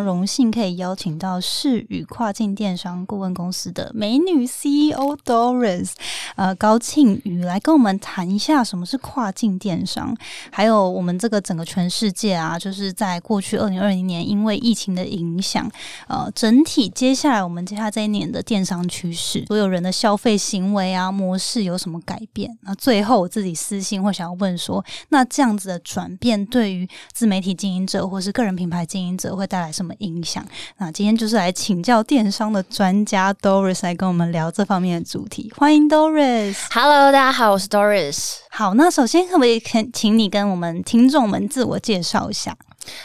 荣幸可以邀请到世宇跨境电商顾问公司的美女 CEO Doris，呃高庆宇来跟我们谈一下什么是跨境电商，还有我们这个整个全世界啊，就是在过去二零二零年因为疫情的影响，呃，整体接下来我们接下来这一年的电商趋势，所有人的消费行为啊模式有什么改变？那最后我自己私信会想要问说，那这样子的转变对于自媒体经营者或是个人品牌经营者会带来什么影响？那今天就是来请教电商的专家 Doris 来跟我们聊这方面的主题。欢迎 Doris。Hello，大家好，我是 Doris。好，那首先可不可以请请你跟我们听众们自我介绍一下？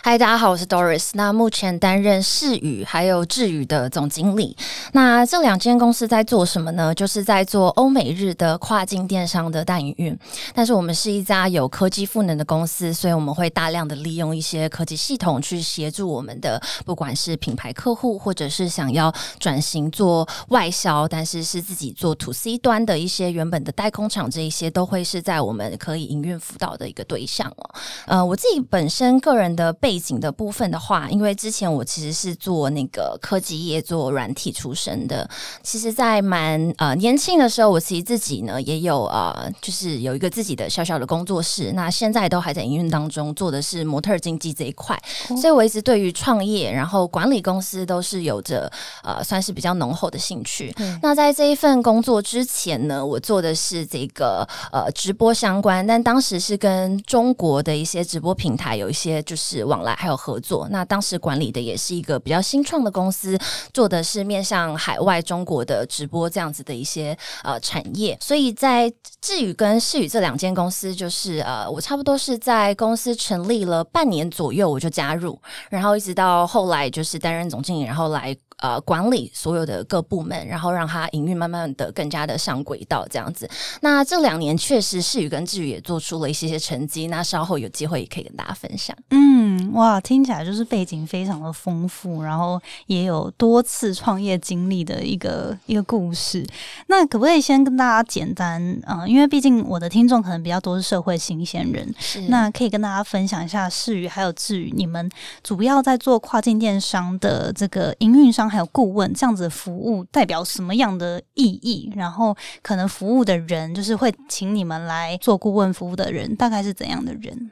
嗨，大家好，我是 Doris。那目前担任世宇还有智宇的总经理。那这两间公司在做什么呢？就是在做欧美日的跨境电商的代营运。但是我们是一家有科技赋能的公司，所以我们会大量的利用一些科技系统去协助我们的，不管是品牌客户，或者是想要转型做外销，但是是自己做 to C 端的一些原本的代工厂，这一些都会是在我们可以营运辅导的一个对象哦。呃，我自己本身个人的背景的部分的话，因为之前我其实是做那个科技业做软体出身的，其实，在蛮呃年轻的时候，我其实自己呢也有呃，就是有一个自己的小小的工作室，那现在都还在营运当中，做的是模特经济这一块，所以我一直对于创业，然后管理公司都是有着呃算是比较浓厚的兴趣。那在这一份工作之前呢，我做的是这个呃直播相关，但当时是跟中国的一些直播平台有一些就是往来还有合作。那当时管理的也是一个比较新创的公司，做的是面向海外中国的直播这样子的一些呃产业。所以在智宇跟世宇这两间公司，就是呃我差不多是在公司成立了半年左右我就加入，然后一直到后来就是担任总经理，然后来。呃，管理所有的各部门，然后让它营运慢慢的更加的上轨道，这样子。那这两年确实世宇跟志宇也做出了一些些成绩，那稍后有机会也可以跟大家分享。嗯，哇，听起来就是背景非常的丰富，然后也有多次创业经历的一个一个故事。那可不可以先跟大家简单，嗯、因为毕竟我的听众可能比较多是社会新鲜人，是那可以跟大家分享一下世宇还有志宇，你们主要在做跨境电商的这个营运还有顾问这样子的服务，代表什么样的意义？然后可能服务的人，就是会请你们来做顾问服务的人，大概是怎样的人？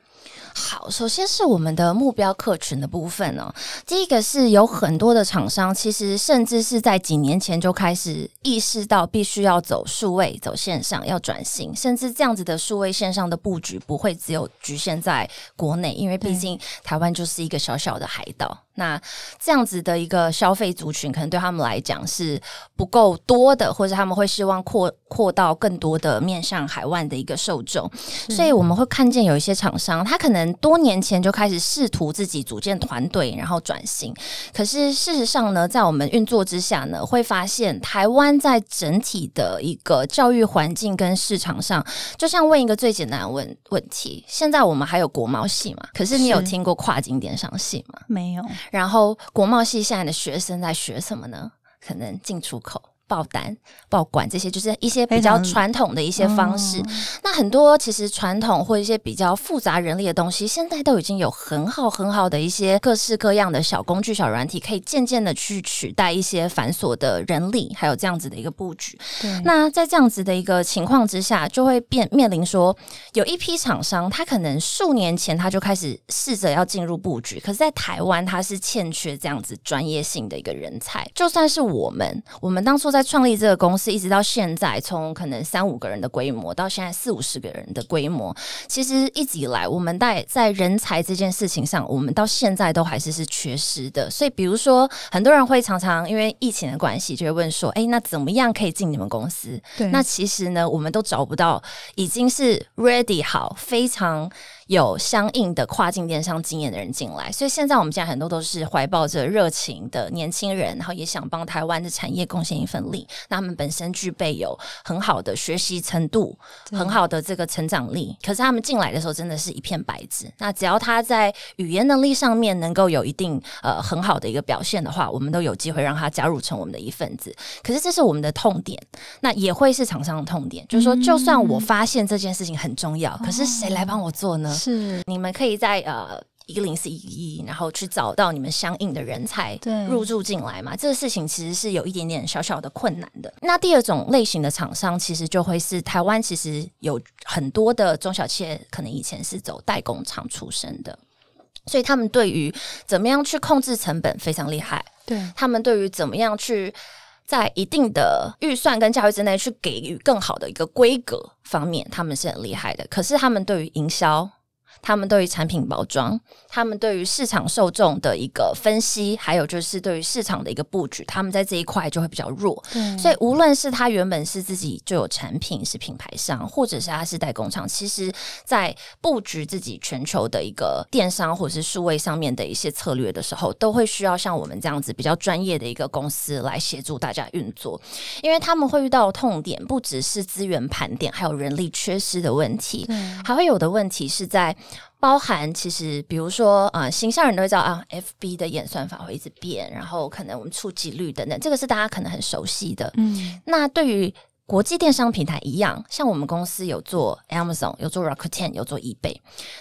好，首先是我们的目标客群的部分哦。第一个是有很多的厂商，其实甚至是在几年前就开始意识到必须要走数位、走线上，要转型，甚至这样子的数位线上的布局不会只有局限在国内，因为毕竟台湾就是一个小小的海岛。那这样子的一个消费族群，可能对他们来讲是不够多的，或者他们会希望扩扩到更多的面向海外的一个受众。所以我们会看见有一些厂商，他可能多年前就开始试图自己组建团队，然后转型。可是事实上呢，在我们运作之下呢，会发现台湾在整体的一个教育环境跟市场上，就像问一个最简单的问问题：现在我们还有国贸系吗？可是你有听过跨境电商系吗？没有，然后国贸系现在的学生在学什么呢？可能进出口。报单、报管这些，就是一些比较传统的一些方式。哦那很多其实传统或一些比较复杂人力的东西，现在都已经有很好很好的一些各式各样的小工具、小软体，可以渐渐的去取代一些繁琐的人力，还有这样子的一个布局。那在这样子的一个情况之下，就会变面临说，有一批厂商，他可能数年前他就开始试着要进入布局，可是，在台湾他是欠缺这样子专业性的一个人才。就算是我们，我们当初在创立这个公司，一直到现在，从可能三五个人的规模到现在四五十个人的规模，其实一直以来，我们在在人才这件事情上，我们到现在都还是是缺失的。所以，比如说，很多人会常常因为疫情的关系，就会问说：“哎，那怎么样可以进你们公司？”对那其实呢，我们都找不到已经是 ready 好、非常有相应的跨境电商经验的人进来。所以现在我们现在很多都是怀抱着热情的年轻人，然后也想帮台湾的产业贡献一份力，那他们本身具备有很好的学习程度，很好的这个成长力。可是他们进来的时候真的是一片白纸。那只要他在语言能力上面能够有一定呃很好的一个表现的话，我们都有机会让他加入成我们的一份子。可是这是我们的痛点，那也会是厂商的痛点，就是说，就算我发现这件事情很重要，可是谁来帮我做呢？是你们可以在呃。一个零四一一，然后去找到你们相应的人才对入驻进来嘛？这个事情其实是有一点点小小的困难的。那第二种类型的厂商，其实就会是台湾其实有很多的中小企业，可能以前是走代工厂出身的，所以他们对于怎么样去控制成本非常厉害。对他们对于怎么样去在一定的预算跟价位之内去给予更好的一个规格方面，他们是很厉害的。可是他们对于营销，他们对于产品包装，他们对于市场受众的一个分析，还有就是对于市场的一个布局，他们在这一块就会比较弱。对，所以，无论是他原本是自己就有产品是品牌商，或者是他是代工厂，其实在布局自己全球的一个电商或者是数位上面的一些策略的时候，都会需要像我们这样子比较专业的一个公司来协助大家运作，因为他们会遇到的痛点不只是资源盘点，还有人力缺失的问题，对。还会有的问题是在包含，其实比如说啊、呃，形象人都会知道啊，FB 的演算法会一直变，然后可能我们触及率等等，这个是大家可能很熟悉的。嗯那对于国际电商平台一样，像我们公司有做 Amazon，有做 Rakuten，有做 eBay，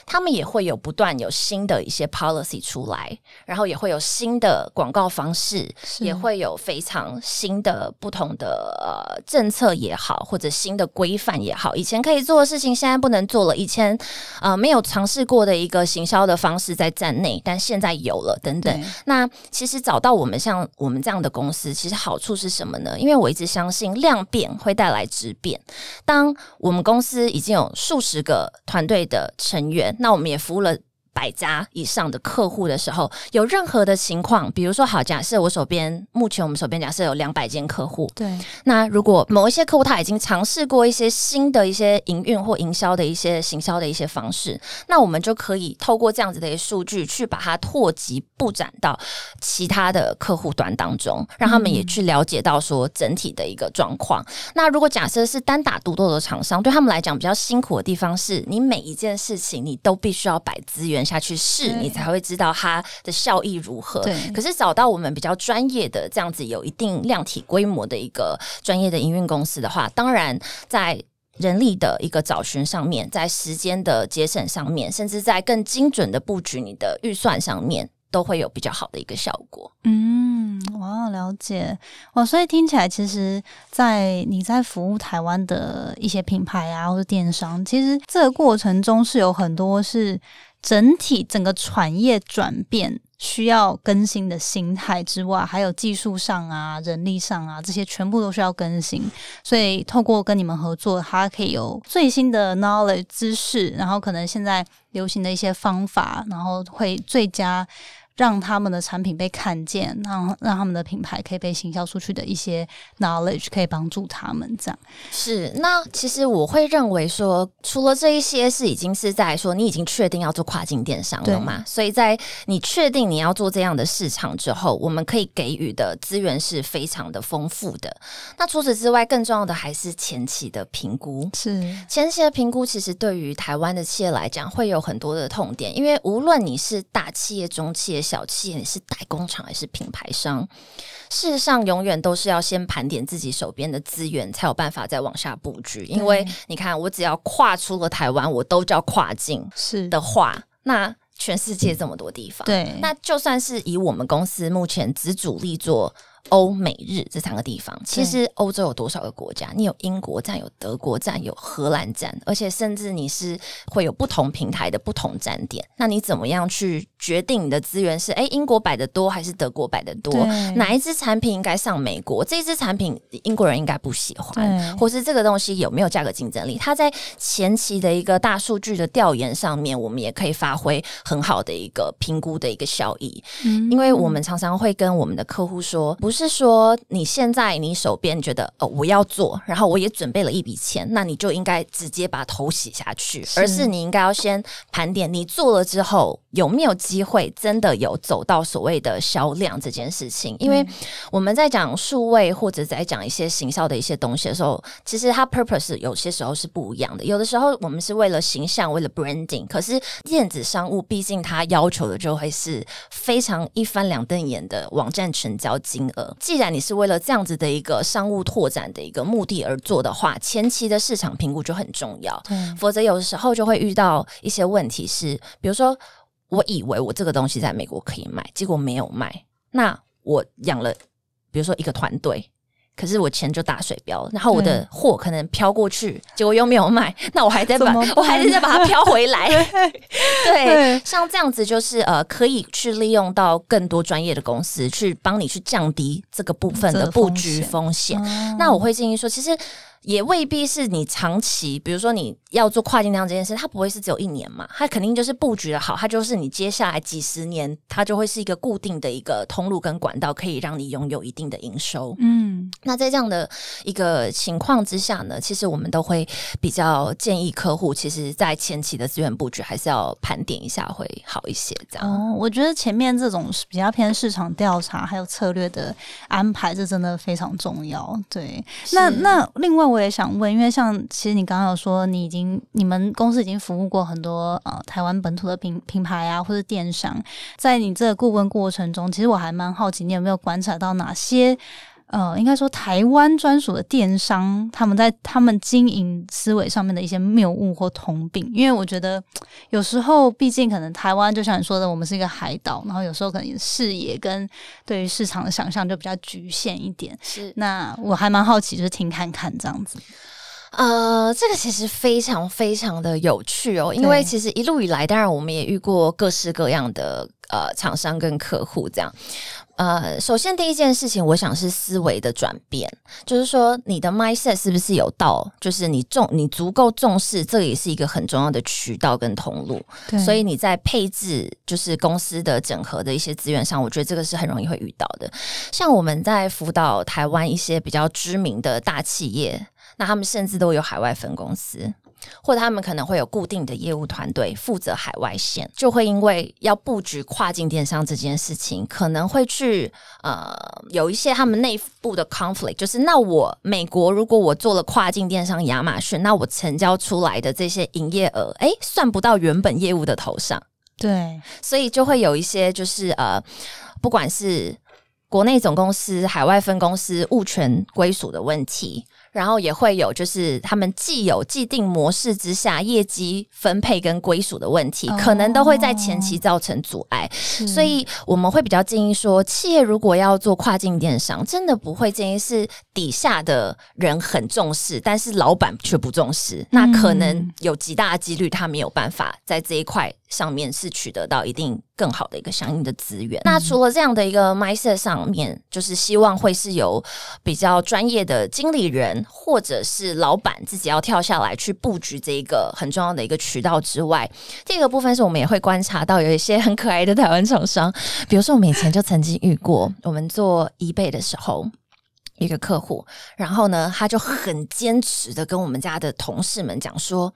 他们也会有不断有新的一些 policy 出来，然后也会有新的广告方式，是也会有非常新的不同的呃政策也好，或者新的规范也好，以前可以做的事情现在不能做了，以前呃没有尝试过的一个行销的方式在站内，但现在有了等等。那其实找到我们像我们这样的公司，其实好处是什么呢？因为我一直相信量变会带来质变。当我们公司已经有数十个团队的成员，那我们也服务了。百家以上的客户的时候，有任何的情况，比如说，好，假设我手边目前我们手边假设有两百间客户，对那如果某一些客户他已经尝试过一些新的一些营运或营销的一些行销的一些方式，那我们就可以透过这样子的一些数据去把它拓及布展到其他的客户端当中，让他们也去了解到说整体的一个状况。那如果假设是单打独斗的厂商，对他们来讲比较辛苦的地方是，你每一件事情你都必须要摆资源下去试，你才会知道它的效益如何。对可是找到我们比较专业的这样子有一定量体规模的一个专业的营运公司的话，当然在。人力的一个找寻上面，在时间的节省上面，甚至在更精准的布局你的预算上面，都会有比较好的一个效果。嗯，哇，了解哇，所以听起来，其实，在你在服务台湾的一些品牌啊，或者电商，其实这个过程中是有很多是整体整个产业转变需要更新的心态之外，还有技术上啊、人力上啊，这些全部都需要更新。所以透过跟你们合作，它可以有最新的 knowledge 知识，然后可能现在流行的一些方法，然后会最佳让他们的产品被看见，让让他们的品牌可以被行销出去的一些 knowledge，可以帮助他们这样。是，那其实我会认为说，除了这一些是已经是在说你已经确定要做跨境电商了嘛，所以在你确定你要做这样的市场之后，我们可以给予的资源是非常的丰富的。那除此之外，更重要的还是前期的评估。是前期的评估其实对于台湾的企业来讲，会有很多的痛点，因为无论你是大企业、中企业、小企业，你是代工厂还是品牌商，事实上永远都是要先盘点自己手边的资源，才有办法再往下布局。因为你看，我只要跨出了台湾，我都叫跨境是。的话，那全世界这么多地方，对，那就算是以我们公司目前只主力做欧美日这三个地方，其实欧洲有多少个国家？你有英国站，有德国站，有荷兰站，而且甚至你是会有不同平台的不同站点。那你怎么样去决定你的资源是？诶，英国摆的多还是德国摆的多？哪一支产品应该上美国？这支产品英国人应该不喜欢，或是这个东西有没有价格竞争力？它在前期的一个大数据的调研上面，我们也可以发挥很好的一个评估的一个效益。嗯因为我们常常会跟我们的客户说，不是说你现在你手边觉得哦我要做，然后我也准备了一笔钱，那你就应该直接把头洗下去，是而是你应该要先盘点你做了之后。有没有机会真的有走到所谓的销量这件事情？因为我们在讲数位或者在讲一些行销的一些东西的时候，其实它 purpose 有些时候是不一样的。有的时候我们是为了形象，为了 branding，可是电子商务毕竟它要求的就会是非常一翻两瞪眼的网站成交金额。既然你是为了这样子的一个商务拓展的一个目的而做的话，前期的市场评估就很重要。否则有的时候就会遇到一些问题，是比如说。我以为我这个东西在美国可以卖，结果没有卖。那我养了，比如说一个团队，可是我钱就打水漂，然后我的货可能飘过去，结果又没有卖，那我还在把，我还是在把它 飘回来。对，像这样子就是呃，可以去利用到更多专业的公司去帮你去降低这个部分的布局风险。那我会建议说，其实。也未必是你长期，比如说你要做跨境电商这件事，它不会是只有一年嘛，它肯定就是布局的好，它就是你接下来几十年，它就会是一个固定的一个通路跟管道，可以让你拥有一定的营收。嗯，那在这样的一个情况之下呢，其实我们都会比较建议客户，其实在前期的资源布局还是要盘点一下会好一些。这样，哦，我觉得前面这种比较偏市场调查还有策略的安排，这真的非常重要。对，那那另外。我也想问，因为像其实你刚刚有说，你已经你们公司已经服务过很多呃台湾本土的品品牌啊，或者电商，在你这个顾问过程中，其实我还蛮好奇，你有没有观察到哪些？呃，应该说台湾专属的电商，他们在他们经营思维上面的一些谬误或通病，因为我觉得有时候，毕竟可能台湾就像你说的，我们是一个海岛，然后有时候可能视野跟对于市场的想象就比较局限一点。是，那我还蛮好奇，就是听看看这样子。呃，这个其实非常非常的有趣哦，因为其实一路以来，当然我们也遇过各式各样的呃厂商跟客户这样。呃，首先第一件事情，我想是思维的转变，就是说你的 mindset 是不是有到，就是你重你足够重视，这也是一个很重要的渠道跟通路。所以你在配置就是公司的整合的一些资源上，我觉得这个是很容易会遇到的。像我们在辅导台湾一些比较知名的大企业，那他们甚至都有海外分公司。或者他们可能会有固定的业务团队负责海外线，就会因为要布局跨境电商这件事情，可能会去呃有一些他们内部的 conflict，就是那我美国如果我做了跨境电商亚马逊，那我成交出来的这些营业额，哎，算不到原本业务的头上，对，所以就会有一些就是呃，不管是国内总公司、海外分公司物权归属的问题。然后也会有，就是他们既有既定模式之下业绩分配跟归属的问题，可能都会在前期造成阻碍。所以我们会比较建议说，企业如果要做跨境电商，真的不会建议是底下的人很重视，但是老板却不重视，那可能有极大的几率他没有办法在这一块。上面是取得到一定更好的一个相应的资源。那除了这样的一个 mindset 上面，就是希望会是有比较专业的经理人或者是老板自己要跳下来去布局这一个很重要的一个渠道之外，第二个部分是我们也会观察到有一些很可爱的台湾厂商，比如说我们以前就曾经遇过，我们做一倍的时候。一个客户，然后呢，他就很坚持的跟我们家的同事们讲说，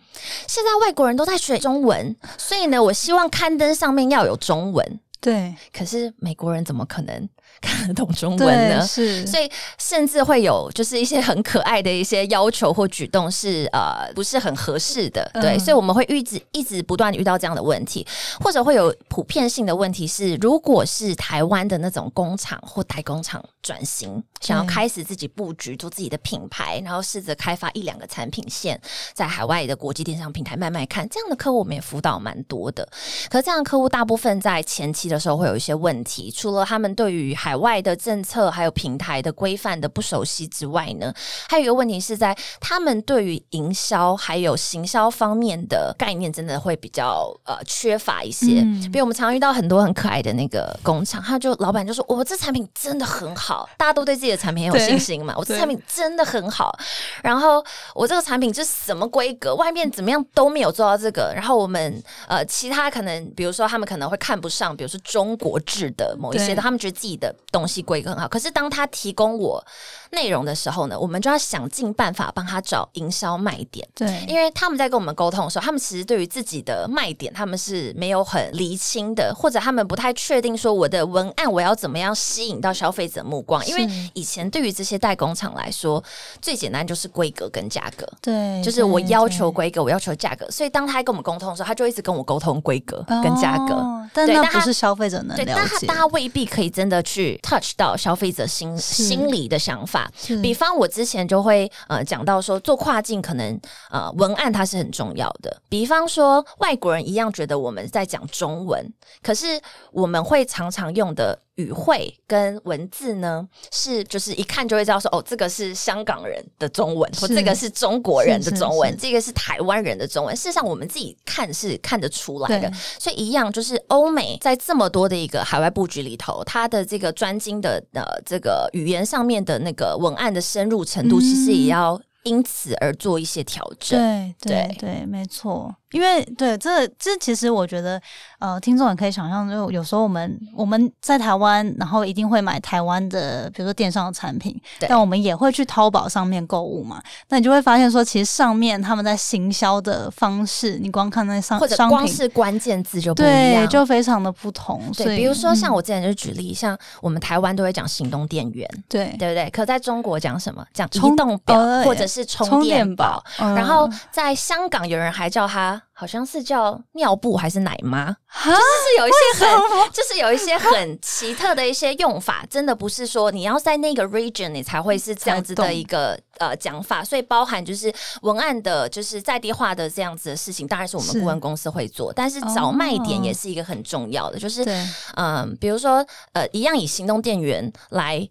现在外国人都在学中文，所以呢，我希望刊登上面要有中文。对，可是美国人怎么可能？看得懂中文呢，是，所以甚至会有就是一些很可爱的一些要求或举动是呃不是很合适的，对，所以我们会一直一直不断遇到这样的问题，或者会有普遍性的问题是，如果是台湾的那种工厂或代工厂转型，想要开始自己布局做自己的品牌，然后试着开发一两个产品线，在海外的国际电商平台卖卖看，这样的客户我们也辅导蛮多的，可是这样的客户大部分在前期的时候会有一些问题，除了他们对于海外的政策还有平台的规范的不熟悉之外呢，还有一个问题是在他们对于营销还有行销方面的概念真的会比较呃缺乏一些。比如我们常遇到很多很可爱的那个工厂，他就老板就说：“我这产品真的很好，大家都对自己的产品很有信心嘛。我这产品真的很好，然后我这个产品是什么规格，外面怎么样都没有做到这个。然后我们呃其他可能比如说他们可能会看不上，比如说中国制的某一些的，他们觉得自己的。东西规格很好，可是当他提供我内容的时候呢，我们就要想尽办法帮他找营销卖点。对，因为他们在跟我们沟通的时候，他们其实对于自己的卖点，他们是没有很厘清的，或者他们不太确定说我的文案我要怎么样吸引到消费者目光。因为以前对于这些代工厂来说，最简单就是规格跟价格。对，就是我要求规格，我要求价格，所以当他跟我们沟通的时候，他就一直跟我沟通规格跟价格。哦但那不对但他是消费者能对，了解但他大。家未必可以真的去 touch 到消费者心心里的想法。比方我之前就会呃讲到说，做跨境可能呃文案它是很重要的。比方说外国人一样觉得我们在讲中文，可是我们会常常用的语汇跟文字呢，是就是一看就会知道说，哦，这个是香港人的中文，或是这个是中国人的中文，是这个是台湾人的中文。事实上，我们自己看是看得出来的。所以一样，就是欧美在这么多的一个海外布局里头，它的这个专精的呃这个语言上面的那个文案的深入程度，嗯其实也要因此而做一些调整。对对对对，没错。因为对这这其实我觉得，呃，听众也可以想象，就有时候我们我们在台湾，然后一定会买台湾的，比如说电商的产品，对但我们也会去淘宝上面购物嘛。那你就会发现说，其实上面他们在行销的方式，你光看那商或者光是关键字就不一对，样。就非常的不同。对，比如说像嗯我之前就举例，像我们台湾都会讲行动电源，对对不对？可在中国讲什么？讲移动表哦或者是充充电电宝宝。，然后嗯在香港，有人还叫它好像是叫尿布还是奶妈，就是有一些很，就是有一些很奇特的一些用法，真的不是说你要在那个 region 你才会是这样子的一个呃讲法，所以包含就是文案的，就是在地化的这样子的事情，当然是我们顾问公司会做，但是找卖点哦。也是一个很重要的，就是对嗯，比如说呃，一样以行动电源来。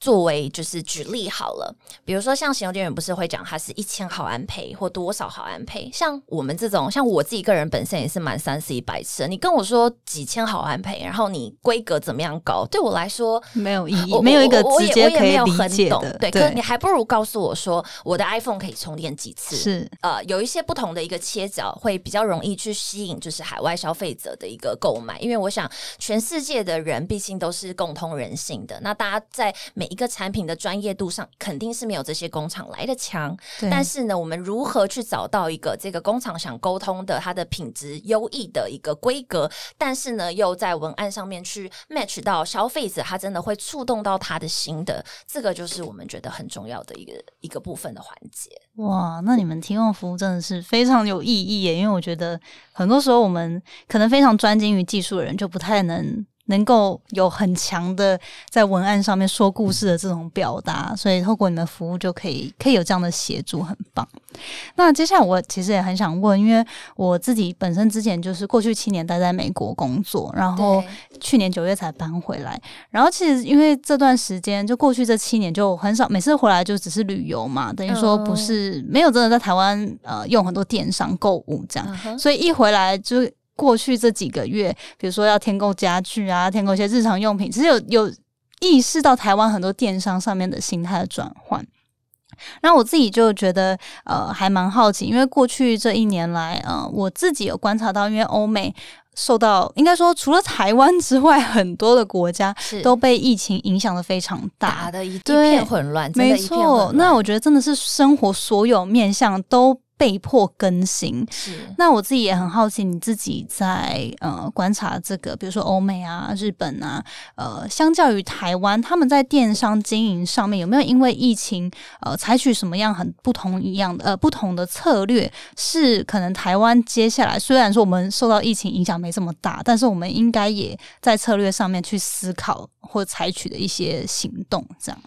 作为就是举例好了，比如说像行动电源不是会讲它是一千毫安培或多少毫安培，像我们这种，像我自己个人本身也是蛮三 C 白痴的。你跟我说几千毫安培，然后你规格怎么样高，对我来说没有意义我，没有一个直也我也没接可以理有很懂解的，，对。可是你还不如告诉我说，我的 iPhone 可以充电几次，是呃，有一些不同的一个切角，会比较容易去吸引就是海外消费者的一个购买，因为我想全世界的人毕竟都是共通人性的，那大家在每一个产品的专业度上肯定是没有这些工厂来的强，但是呢，我们如何去找到一个这个工厂想沟通的它的品质优异的一个规格，但是呢又在文案上面去 match 到消费者，他真的会触动到他的心的，这个就是我们觉得很重要的一个一个部分的环节。哇，那你们提供服务真的是非常有意义耶！因为我觉得很多时候我们可能非常专精于技术的人，就不太能能够有很强的在文案上面说故事的这种表达，所以透过你们服务就可以可以有这样的协助，很棒。那接下来我其实也很想问，因为我自己本身之前就是过去七年待在美国工作，然后去年九月才搬回来。然后其实因为这段时间，就过去这七年就很少，每次回来就只是旅游嘛，等于说不是、没有真的在台湾呃用很多电商购物这样，所以一回来就过去这几个月，比如说要添购家具啊，添购一些日常用品，其实有有意识到台湾很多电商上面的心态的转换。那我自己就觉得，呃，还蛮好奇，因为过去这一年来，呃，我自己有观察到，因为欧美受到应该说除了台湾之外，很多的国家都被疫情影响的非常大打。的一一片混乱，没错，那我觉得真的是生活所有面向都被迫更新。是那我自己也很好奇，你自己在呃观察这个，比如说欧美啊、日本啊，呃，相较于台湾，他们在电商经营上面有没有因为疫情呃采取什么样很不同一样的呃不同的策略？是可能台湾接下来虽然说我们受到疫情影响没这么大，但是我们应该也在策略上面去思考或采取的一些行动，这样。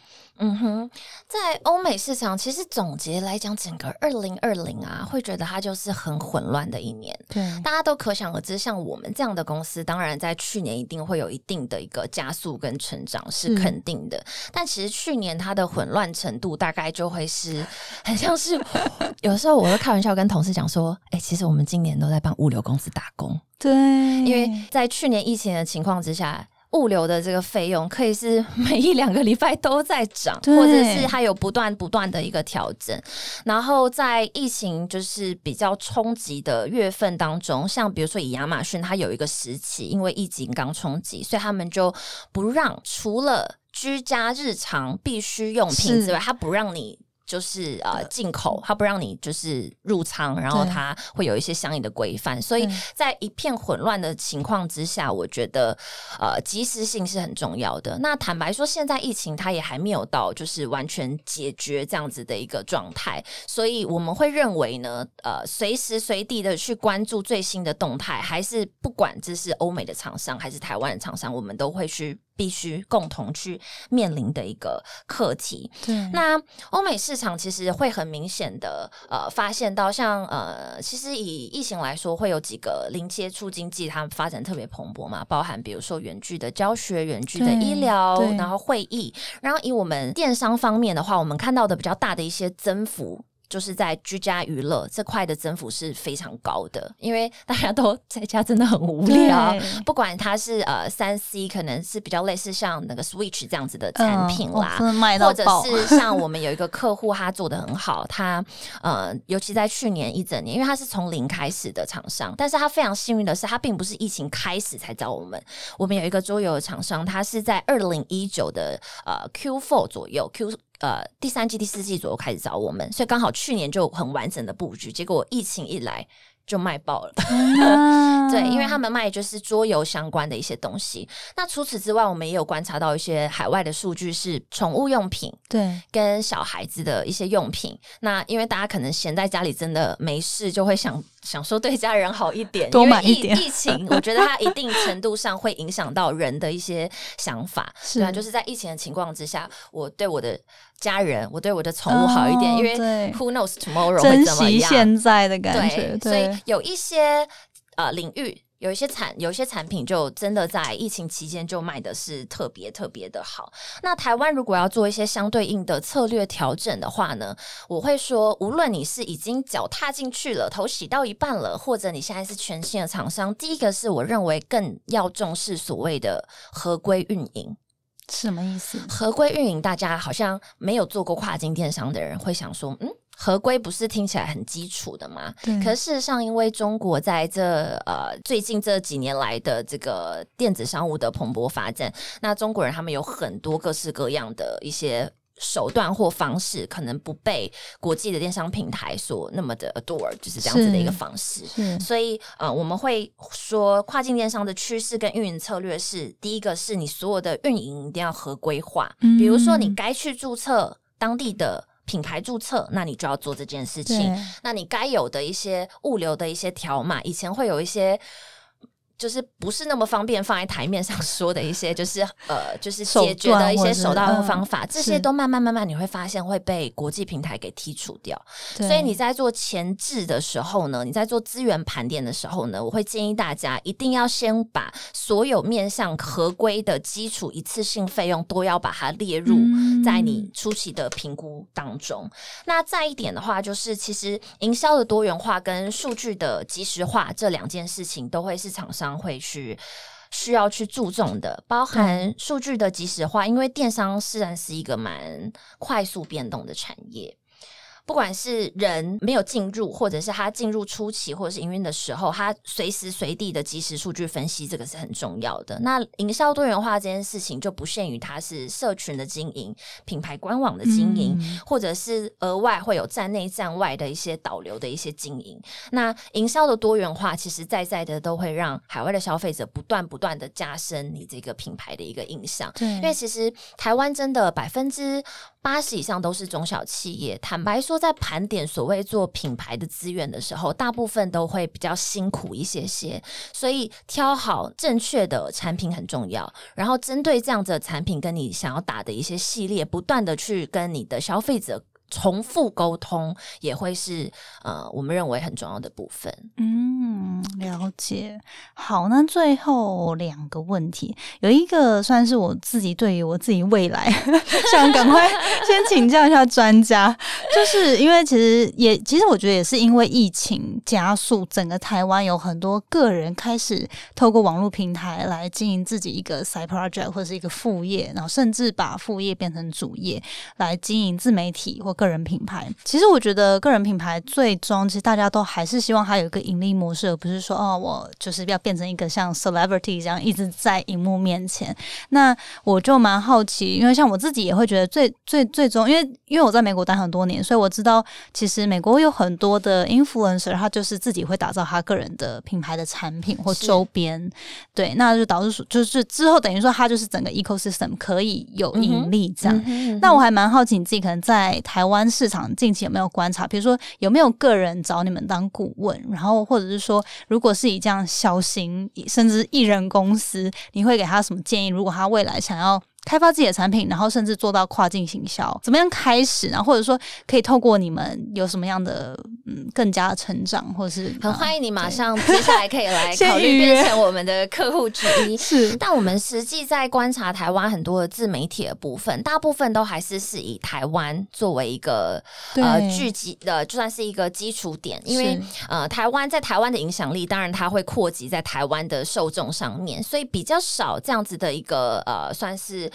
嗯哼，在欧美市场，其实总结来讲，整个二零二零啊，会觉得它就是很混乱的一年。对大家都可想而知，像我们这样的公司，当然在去年一定会有一定的一个加速跟成长，是是肯定的。但其实去年它的混乱程度大概就会是很像是，有时候我会开玩笑跟同事讲说，哎、其实我们今年都在帮物流公司打工，对，因为在去年疫情的情况之下。物流的这个费用可以是 每一两个礼拜都在涨，或者是它有不断不断的一个调整。然后在疫情就是比较冲击的月份当中，像比如说以亚马逊，它有一个时期，因为疫情刚冲击，所以他们就不让除了居家日常必需用品之外，它不让你。就是呃进口，它不让你就是入仓，然后它会有一些相应的规范，所以在一片混乱的情况之下，我觉得呃及时性是很重要的。那坦白说，现在疫情它也还没有到就是完全解决这样子的一个状态，所以我们会认为呢，呃，随时随地的去关注最新的动态，还是不管这是欧美的厂商还是台湾的厂商，我们都会去必须共同去面临的一个课题。对，那欧美市场其实会很明显的呃发现到像，呃，其实以疫情来说，会有几个零接触经济，它们发展特别蓬勃嘛，包含比如说远距的教学、远距的医疗，然后会议，然后以我们电商方面的话，我们看到的比较大的一些增幅。就是在居家娱乐这块的增幅是非常高的，因为大家都在家真的很无聊，不管它是呃三 C，可能是比较类似像那个 Switch 这样子的产品啦，或者，是像我们有一个客户，他做的很好，他呃，尤其在去年一整年，因为他是从零开始的厂商，但是他非常幸运的是，他并不是疫情开始才找我们。我们有一个桌游的厂商，他是在二零一九的呃 Q four 左右 Q。呃，第三季、第四季左右开始找我们，所以刚好去年就很完整的布局，结果疫情一来就卖爆了。啊 对，因为他们卖的就是桌游相关的一些东西。那除此之外，我们也有观察到一些海外的数据，是宠物用品对跟小孩子的一些用品。那因为大家可能闲在家里真的没事，就会想想说对家人好一点，多因为疫买一点疫情，我觉得它一定程度上会影响到人的一些想法。是 对啊，就是在疫情的情况之下，我对我的家人，我对我的宠物好一点，哦因为 who knows tomorrow 会怎么样。惜现在的感觉，对，所以有一些呃领域。有一些产有一些产品就真的在疫情期间就卖的是特别特别的好。那台湾如果要做一些相对应的策略调整的话呢，我会说，无论你是已经脚踏进去了，头洗到一半了，或者你现在是全新的厂商，第一个是我认为更要重视所谓的合规运营。什么意思？合规运营，大家好像没有做过跨境电商的人会想说，嗯，合规不是听起来很基础的吗？对可事实上，因为中国在这呃最近这几年来的这个电子商务的蓬勃发展，那中国人他们有很多各式各样的一些。手段或方式可能不被国际的电商平台所那么的 adore，就是这样子的一个方式。是所以，呃，我们会说跨境电商的趋势跟运营策略是：第一个是你所有的运营一定要合规化，嗯比如说你该去注册当地的品牌注册，那你就要做这件事情。那你该有的一些物流的一些条码，以前会有一些。就是不是那么方便放在台面上说的一些，就是呃，就是解决的一些手段或方法，这些都慢慢慢慢你会发现会被国际平台给剔除掉。所以你在做前置的时候呢，你在做资源盘点的时候呢，我会建议大家一定要先把所有面向合规的基础一次性费用都要把它列入嗯在你初期的评估当中。那再一点的话，就是其实营销的多元化跟数据的及时化这两件事情，都会是厂商会去。需要去注重的，包含数据的及时化，因为电商虽然是一个蛮快速变动的产业。不管是人没有进入，或者是他进入初期或者是营运的时候，他随时随地的及时数据分析，这个是很重要的。那营销多元化这件事情就不限于它是社群的经营、品牌官网的经营，嗯或者是额外会有站内站外的一些导流的一些经营。那营销的多元化，其实在在的都会让海外的消费者不断不断的加深你这个品牌的一个印象。对，因为其实台湾真的百分之八十以上都是中小企业。坦白说，在盘点所谓做品牌的资源的时候，大部分都会比较辛苦一些些，所以挑好正确的产品很重要。然后针对这样子的产品，跟你想要打的一些系列，不断的去跟你的消费者。重复沟通也会是呃，我们认为很重要的部分。嗯，了解。好，那最后两个问题，有一个算是我自己对于我自己未来 想赶快先请教一下专家，就是因为其实也其实我觉得也是因为疫情加速，整个台湾有很多个人开始透过网络平台来经营自己一个 side project 或是一个副业，然后甚至把副业变成主业来经营自媒体或个人品牌。其实我觉得个人品牌最终其实大家都还是希望它有一个盈利模式，而不是说哦，我就是要变成一个像 celebrity 这样一直在荧幕面前。那我就蛮好奇，因为像我自己也会觉得最最最终，因为因为我在美国待很多年，所以我知道其实美国有很多的 influencer，他就是自己会打造他个人的品牌的产品或周边，对，那就导致就是之后等于说他就是整个 ecosystem 可以有盈利这样。那我还蛮好奇你自己可能在台湾湾市场近期有没有观察，比如说有没有个人找你们当顾问，然后或者是说，如果是以这样小型甚至艺人公司，你会给他什么建议？如果他未来想要。开发自己的产品，然后甚至做到跨境行销，怎么样开始呢？或者说可以透过你们有什么样的嗯更加的成长，或者是很欢迎你马上接下来可以来 考虑变成我们的客户之一。是，但我们实际在观察台湾很多的自媒体的部分，大部分都还是是以台湾作为一个呃聚集的，就算是一个基础点，因为呃台湾在台湾的影响力，当然它会扩及在台湾的受众上面，所以比较少这样子的一个呃算是。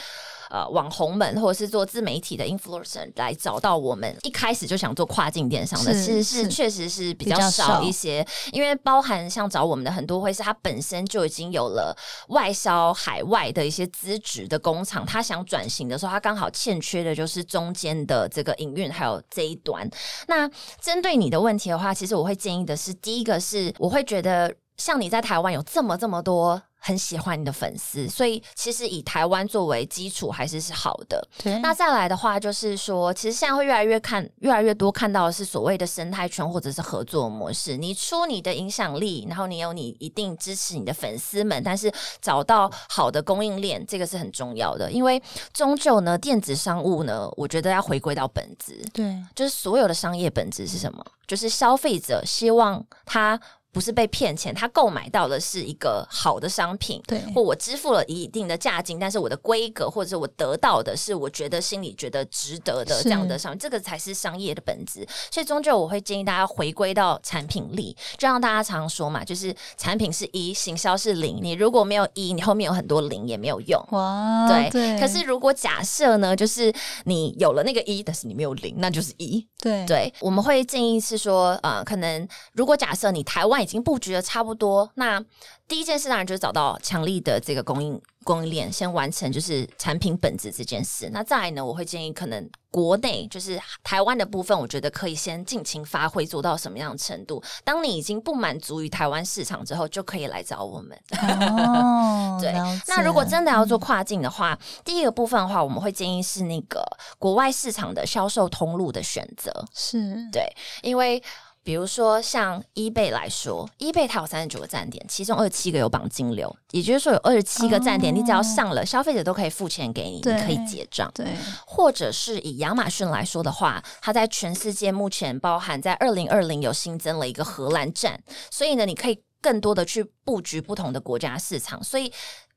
呃，网红们或者是做自媒体的 influencer 来找到我们，一开始就想做跨境电商的，其实是确实是比较少一些。因为包含像找我们的很多，会是他本身就已经有了外销海外的一些资质的工厂，他想转型的时候，他刚好欠缺的就是中间的这个营运还有这一端。那针对你的问题的话，其实我会建议的是，第一个是我会觉得，像你在台湾有这么这么多。很喜欢你的粉丝，所以其实以台湾作为基础还是是好的。对，那再来的话就是说，其实现在会越来越看，越来越多看到的是所谓的生态圈或者是合作模式。你出你的影响力，然后你有你一定支持你的粉丝们，但是找到好的供应链，这个是很重要的。因为终究呢，电子商务呢，我觉得要回归到本质。对，就是所有的商业本质是什么？就是消费者希望他。不是被骗钱，他购买到的是一个好的商品，对，或我支付了一定的价金，但是我的规格或者我得到的是我觉得心里觉得值得的这样的商，这个才是商业的本质。所以终究我会建议大家回归到产品力，就像大家常说嘛，就是产品是一，行销是零。你如果没有一，你后面有很多零也没有用。哇，对。可是如果假设呢，就是你有了那个一，但是你没有零，那就是一。对对，我们会建议是说，呃，可能如果假设你台湾已经布局的差不多，那第一件事当然就是找到强力的这个供应供应链，先完成就是产品本质这件事。那再来呢，我会建议可能国内就是台湾的部分，我觉得可以先尽情发挥，做到什么样的程度。当你已经不满足于台湾市场之后，就可以来找我们。哦，对。那如果真的要做跨境的话，第一个部分的话，我们会建议是那个国外市场的销售通路的选择。是对，因为。比如说，像 eBay 来说，eBay 它有三十九个站点，其中二十七个有绑金流，也就是说有二十七个站点，你只要上了，消费者都可以付钱给你，你可以结账。对，或者是以亚马逊来说的话，它在全世界目前包含在二零二零有新增了一个荷兰站，所以呢，你可以更多的去布局不同的国家市场，所以。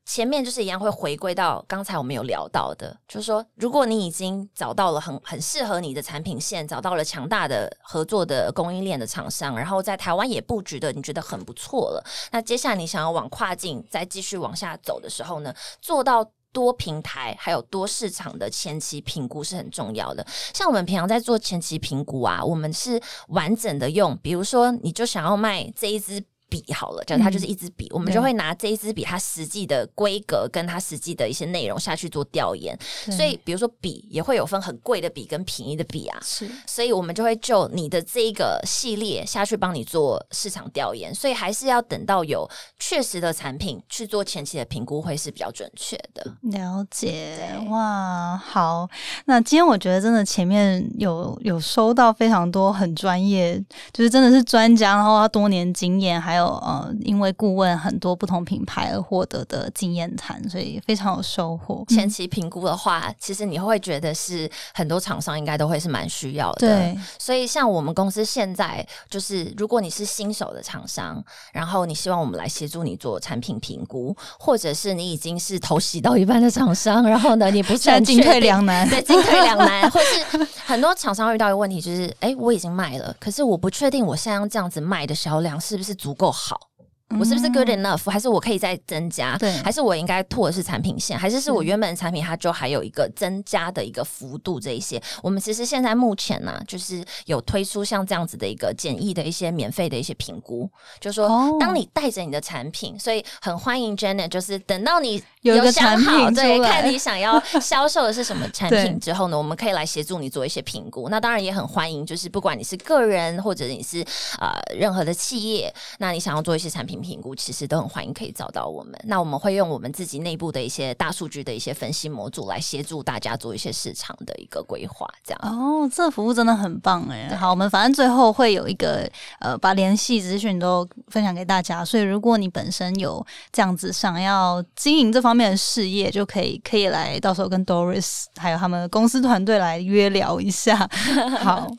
前面就是一样会回归到刚才我们有聊到的，就是说，如果你已经找到了很很适合你的产品线，找到了强大的合作的供应链的厂商，然后在台湾也布局的你觉得很不错了，那接下来你想要往跨境再继续往下走的时候呢，做到多平台还有多市场的前期评估是很重要的。像我们平常在做前期评估啊，我们是完整的用，比如说你就想要卖这一支。笔好了，讲它就是一支笔，我们就会拿这一支笔它实际的规格跟它实际的一些内容下去做调研。所以，比如说笔也会有分很贵的笔跟便宜的笔啊。是，所以我们就会就你的这一个系列下去帮你做市场调研。所以还是要等到有确实的产品去做前期的评估，会是比较准确的。了解哇，好。那今天我觉得真的前面有有收到非常多很专业，就是真的是专家，然后他多年经验还有。有呃，因为顾问很多不同品牌而获得的经验谈，所以非常有收获。前期评估的话，其实你会觉得是很多厂商应该都会是蛮需要的。对，所以像我们公司现在就是，如果你是新手的厂商，然后你希望我们来协助你做产品评估，或者是你已经是投洗到一半的厂商，然后呢，你不是进退两难，对，进退两难，或是很多厂商遇到一个问题，就是哎，我已经卖了，可是我不确定我现在这样子卖的销量是不是足够不好。我是不是 good enough？还是我可以再增加？对，还是我应该拓的是产品线？还是是我原本的产品它就还有一个增加的一个幅度？这一些，我们其实现在目前呢，就是有推出像这样子的一个简易的一些免费的一些评估，就说当你带着你的产品，所以很欢迎 Janet，就是等到你有一个产品对，看你想要销售的是什么产品 之后呢，我们可以来协助你做一些评估。那当然也很欢迎，就是不管你是个人或者你是呃任何的企业，那你想要做一些产品。评估其实都很欢迎可以找到我们，那我们会用我们自己内部的一些大数据的一些分析模组来协助大家做一些市场的一个规划，这样哦，这服务真的很棒哎。好，我们反正最后会有一个呃，把联系资讯都分享给大家，所以如果你本身有这样子想要经营这方面的事业，就可以可以来到时候跟 Doris 还有他们公司团队来约聊一下。好，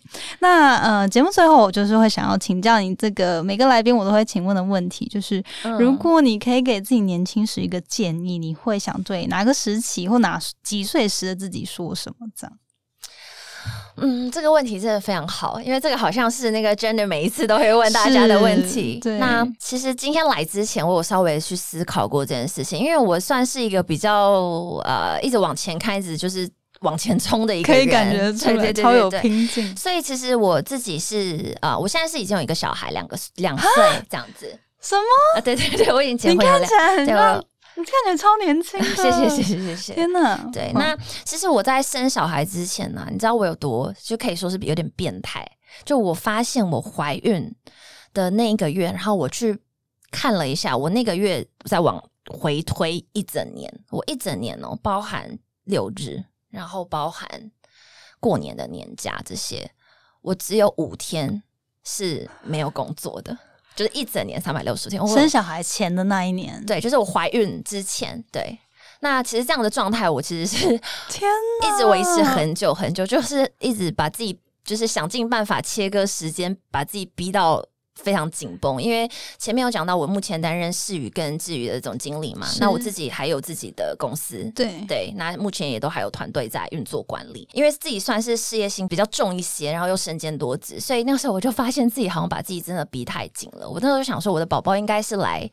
那呃，节目最后我就是会想要请教你这个每个来宾我都会请问的问题。就是如果你可以给自己年轻时一个建议，你会想对哪个时期或哪几岁时的自己说什么？这样？嗯，这个问题真的非常好，因为这个好像是那个 Jenner 每一次都会问大家的问题。对那其实今天来之前，我有稍微去思考过这件事情，因为我算是一个比较呃一直往前开始就是往前冲的一个人，可以感觉出来超有拼劲。所以其实我自己是啊，我现在是已经有一个小孩，两个两岁这样子。什么？啊，对对对，我已经结婚了。你看起来很像，你看起来超年轻。谢谢谢谢谢谢。天哪！对，那其实我在生小孩之前呢，你知道我有多就可以说是有点变态。就我发现我怀孕的那一个月，然后我去看了一下，我那个月再往回推一整年，我一整年哦，包含六日，然后包含过年的年假这些，我只有五天是没有工作的。就是一整年三百六十天，生小孩前的那一年，对，就是我怀孕之前，对。那其实这样的状态，我其实是天，一直维持很久很久，就是一直把自己，就是想尽办法切割时间，把自己逼到。非常紧绷，因为前面有讲到我目前担任世宇跟智宇的总经理嘛，那我自己还有自己的公司，对对，那目前也都还有团队在运作管理，因为自己算是事业心比较重一些，然后又身兼多职，所以那时候我就发现自己好像把自己真的逼太紧了。我那时候想说，我的宝宝应该是来。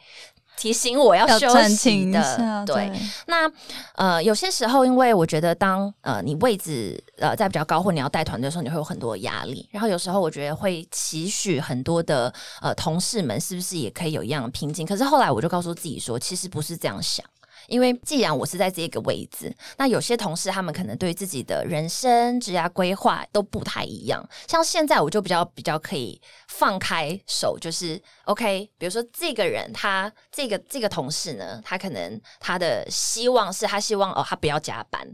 提醒我要休息的，对。那呃，有些时候，因为我觉得，当呃你位置呃在比较高，或你要带团队的时候，你会有很多压力。然后有时候，我觉得会期许很多的呃同事们，是不是也可以有一样的拼劲？可是后来，我就告诉自己说，其实不是这样想。因为既然我是在这个位置，那有些同事他们可能对自己的人生职业规划都不太一样。像现在我就比较比较可以放开手，就是 OK。比如说这个人，他这个这个同事呢，他可能他的希望是他希望哦，他不要加班。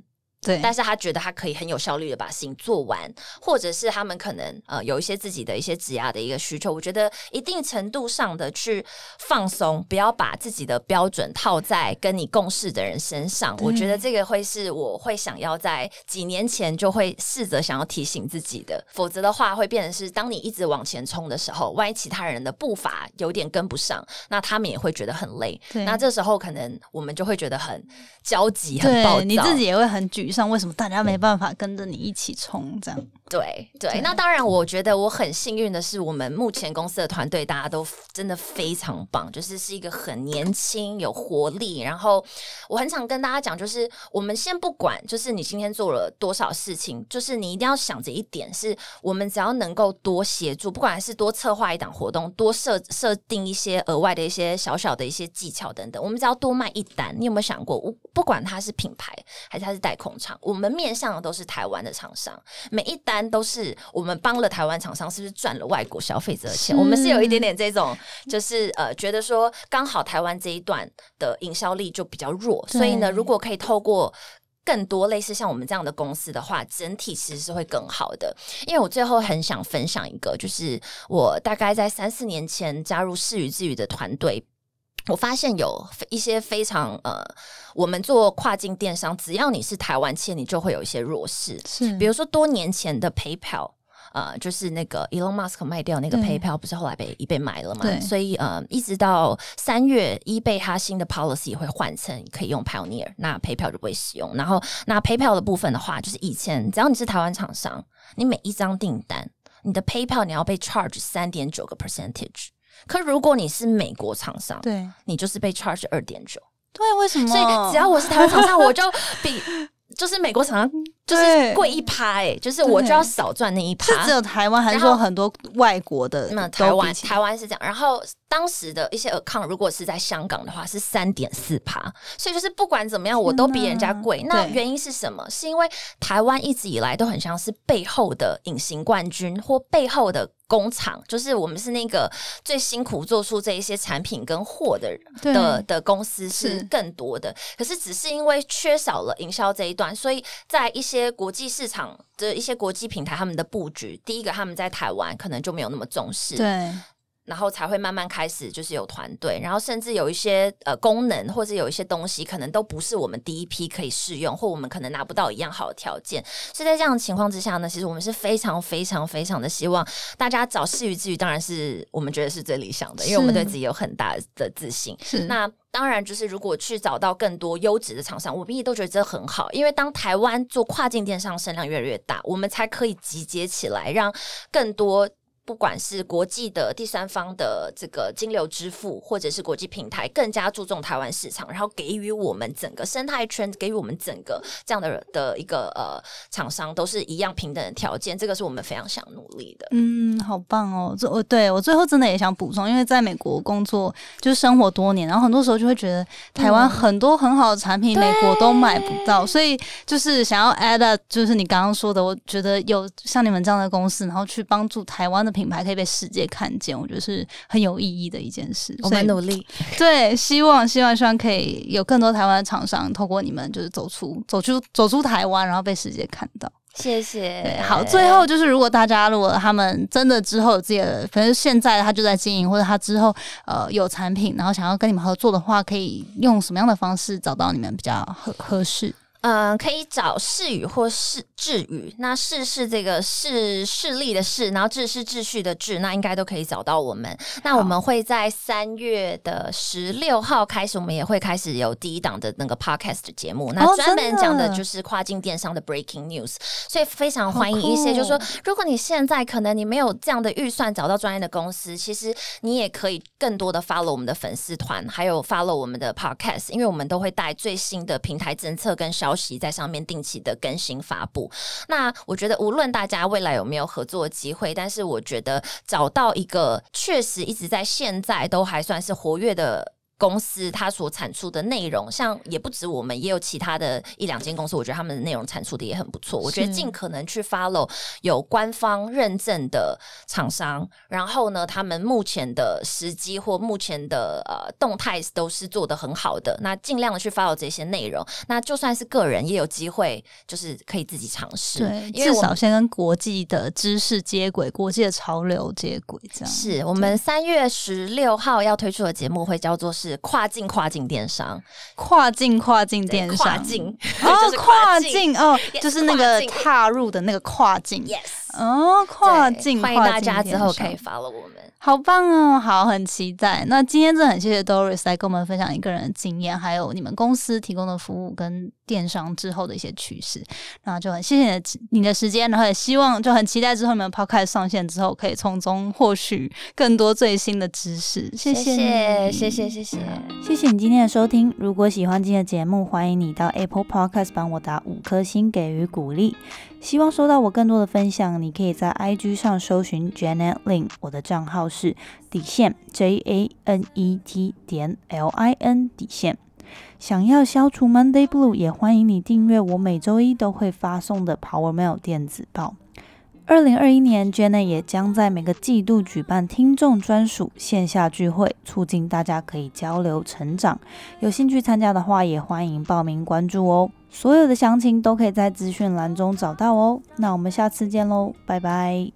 对，但是他觉得他可以很有效率的把事情做完，或者是他们可能呃有一些自己的一些职压的一个需求，我觉得一定程度上的去放松，不要把自己的标准套在跟你共事的人身上。我觉得这个会是我会想要在几年前就会试着想要提醒自己的，否则的话会变成是当你一直往前冲的时候，万一其他人的步伐有点跟不上，那他们也会觉得很累。那这时候可能我们就会觉得很焦急、很暴躁，你自己也会很沮。上为什么大家没办法跟着你一起冲？这样对对，那当然，我觉得我很幸运的是，我们目前公司的团队大家都真的非常棒，就是是一个很年轻、有活力。然后我很想跟大家讲，就是我们先不管，就是你今天做了多少事情，就是你一定要想着一点，是我们只要能够多协助，不管是多策划一档活动，多设设定一些额外的一些小小的一些技巧等等，我们只要多卖一单。你有没有想过，我不管它是品牌还是它是代控？我们面向的都是台湾的厂商，每一单都是我们帮了台湾厂商，是不是赚了外国消费者的钱？我们是有一点点这种，就是呃，觉得说刚好台湾这一段的营销力就比较弱，所以呢，如果可以透过更多类似像我们这样的公司的话，整体其实是会更好的。因为我最后很想分享一个，就是我大概在三四年前加入事与之语的团队，我发现有一些非常呃，我们做跨境电商，只要你是台湾企业，你就会有一些弱势，是比如说多年前的 PayPal。呃，就是那个 Elon Musk 卖掉那个 PayPal，不是后来被 eBay 买了嘛对？所以呃，一直到三月，eBay 它新的 policy 会换成可以用 Pioneer，那 PayPal 就不会使用。然后那 PayPal 的部分的话，就是以前只要你是台湾厂商，你每一张订单，你的 PayPal 你要被 charge 三点九个 percentage。可如果你是美国厂商，对你就是被 charge 二点九。对，为什么？所以只要我是台湾厂商，我就比 就是美国厂商就是贵一趴，哎，就是我就要少赚那一趴。是只有台湾，还是说很多外国的那都台湾台湾是这样，然后当时的一些 account 如果是在香港的话是三点四趴，所以就是不管怎么样，我都比人家贵。那原因是什么？是因为台湾一直以来都很像是背后的隐形冠军或背后的工厂，就是我们是那个最辛苦做出这一些产品跟货的对的的公司是是更多的。可是只是因为缺少了营销这一段，所以在一些国际市场的一些国际平台，他们的布局，第一个他们在台湾可能就没有那么重视，对然后才会慢慢开始就是有团队，然后甚至有一些呃功能或者有一些东西，可能都不是我们第一批可以试用，或我们可能拿不到一样好的条件。所以在这样的情况之下呢，其实我们是非常非常非常的希望大家找事于之余，当然是我们觉得是最理想的，因为我们对自己有很大的自信。是那当然，就是如果去找到更多优质的厂商，我们也都觉得这很好，因为当台湾做跨境电商声量越来越大，我们才可以集结起来，让更多。不管是国际的第三方的这个金流支付，或者是国际平台，更加注重台湾市场，然后给予我们整个生态圈，给予我们整个这样的的一个呃厂商，都是一样平等的条件。这个是我们非常想努力的。嗯，好棒哦！这我对我最后真的也想补充，因为在美国工作就是生活多年，然后很多时候就会觉得台湾嗯很多很好的产品，美国都买不到，所以就是想要 add up，就是你刚刚说的，我觉得有像你们这样的公司，然后去帮助台湾的品牌可以被世界看见，我觉得是很有意义的一件事。我们努力，对，希望希望希望可以有更多台湾的厂商透过你们，就是走出走出走出台湾，然后被世界看到。谢谢，。好，最后就是如果大家如果他们真的之后有自己的，反正现在他就在经营，或者他之后呃有产品，然后想要跟你们合作的话，可以用什么样的方式找到你们比较合合适？嗯，可以找视语或视智语。那视是这个视视力的视，然后智是秩序的秩，那应该都可以找到我们。那我们会在三月的十六号开始，我们也会开始有第一档的那个 podcast 的节目，那哦专门讲的就是跨境电商的 breaking news。所以非常欢迎一些，就是说，如果你现在可能你没有这样的预算找到专业的公司，其实你也可以更多的 follow 我们的粉丝团，还有 follow 我们的 podcast，因为我们都会带最新的平台政策跟消息在上面定期的更新发布。那我觉得，无论大家未来有没有合作机会，但是我觉得找到一个确实一直在现在都还算是活跃的。公司它所产出的内容，像也不止我们，也有其他的一两间公司，我觉得他们的内容产出的也很不错。我觉得尽可能去 follow 有官方认证的厂商，然后呢，他们目前的时机或目前的呃动态都是做的很好的，那尽量的去 follow 这些内容。那就算是个人，也有机会就是可以自己尝试，对，至少先跟国际的知识接轨，国际的潮流接轨，这样是我们三月十六号要推出的节目会叫做是跨境跨境电商，跨境跨境电商，跨境哦 就，是跨境境哦就是那个踏入的那个跨境。，yes，哦，跨境，欢迎大家之后可以 follow 我们。好棒哦，好，很期待。那今天真的很谢谢 Doris 来跟我们分享一个人的经验，还有你们公司提供的服务跟电商之后的一些趋势。那就很谢谢你的你的时间，然后也希望就很期待之后你们 Podcast 上线之后，可以从中获取更多最新的知识。谢谢你谢谢谢谢。谢谢你今天的收听。如果喜欢今天的节目，欢迎你到 Apple Podcast 帮我打五颗星给予鼓励。希望收到我更多的分享，你可以在 IG 上搜寻 Janet Lin，我的账号是底线 J A N E T 点 L I N 底线。想要消除 Monday Blue，也欢迎你订阅我每周一都会发送的 Power Mail 电子报。二零二一年，Janet 也将在每个季度举办听众专属线下聚会，促进大家可以交流成长。有兴趣参加的话，也欢迎报名关注哦。所有的详情都可以在资讯栏中找到哦。那我们下次见喽，拜拜。